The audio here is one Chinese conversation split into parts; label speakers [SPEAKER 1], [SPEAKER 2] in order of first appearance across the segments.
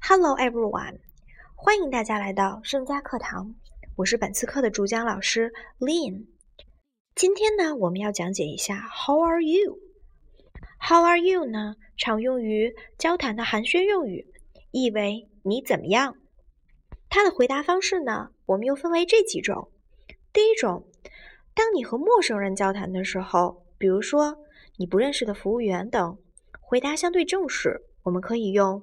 [SPEAKER 1] Hello everyone，欢迎大家来到盛家课堂。我是本次课的主讲老师 Lin。今天呢，我们要讲解一下 How are you？How are you 呢？常用于交谈的寒暄用语，意为你怎么样？它的回答方式呢，我们又分为这几种。第一种，当你和陌生人交谈的时候，比如说你不认识的服务员等，回答相对正式，我们可以用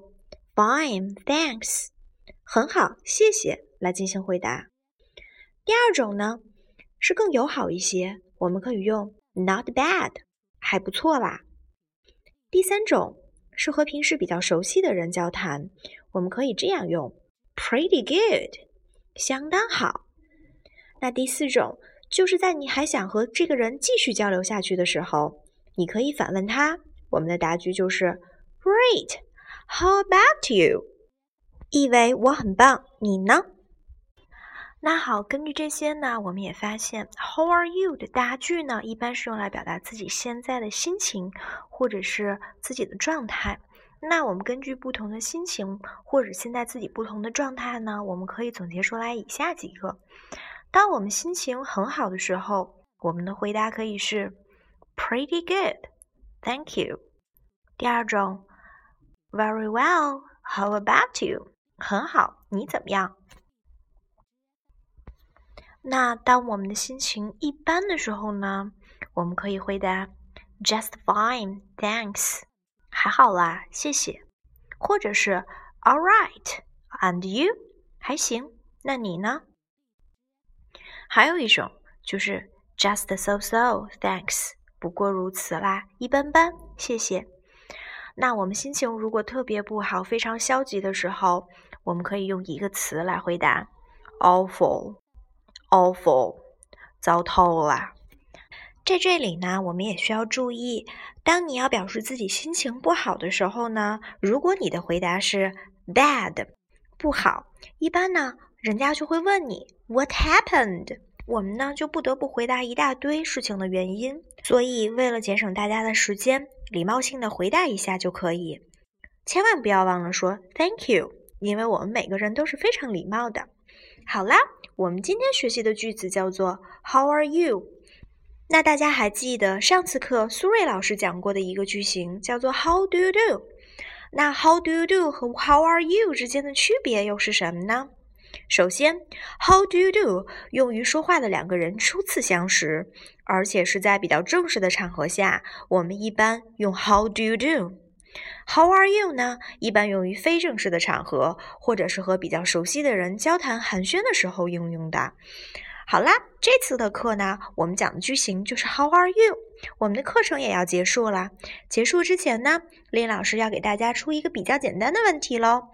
[SPEAKER 1] Fine, thanks，很好，谢谢来进行回答。第二种呢，是更友好一些，我们可以用 Not bad，还不错啦。第三种是和平时比较熟悉的人交谈，我们可以这样用：pretty good，相当好。那第四种就是在你还想和这个人继续交流下去的时候，你可以反问他。我们的答句就是 Great. How about you？意为我很棒，你呢？那好，根据这些呢，我们也发现，How are you 的答句呢，一般是用来表达自己现在的心情，或者是自己的状态。那我们根据不同的心情，或者现在自己不同的状态呢，我们可以总结出来以下几个。当我们心情很好的时候，我们的回答可以是 Pretty good，Thank you。第二种，Very well，How about you？很好，你怎么样？那当我们的心情一般的时候呢，我们可以回答 Just fine, thanks，还好啦，谢谢。或者是 All right, and you？还行，那你呢？还有一种就是 Just so so, thanks，不过如此啦，一般般，谢谢。那我们心情如果特别不好、非常消极的时候，我们可以用一个词来回答：awful。awful，糟透了。在这里呢，我们也需要注意，当你要表示自己心情不好的时候呢，如果你的回答是 bad，不好，一般呢，人家就会问你 what happened，我们呢就不得不回答一大堆事情的原因。所以，为了节省大家的时间，礼貌性的回答一下就可以，千万不要忘了说 thank you，因为我们每个人都是非常礼貌的。好啦，我们今天学习的句子叫做 How are you？那大家还记得上次课苏瑞老师讲过的一个句型叫做 How do you do？那 How do you do 和 How are you 之间的区别又是什么呢？首先，How do you do 用于说话的两个人初次相识，而且是在比较正式的场合下，我们一般用 How do you do？How are you 呢？一般用于非正式的场合，或者是和比较熟悉的人交谈寒暄的时候应用的。好啦，这次的课呢，我们讲的句型就是 How are you？我们的课程也要结束了。结束之前呢，林老师要给大家出一个比较简单的问题喽，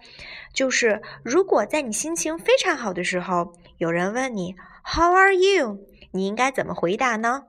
[SPEAKER 1] 就是如果在你心情非常好的时候，有人问你 How are you？你应该怎么回答呢？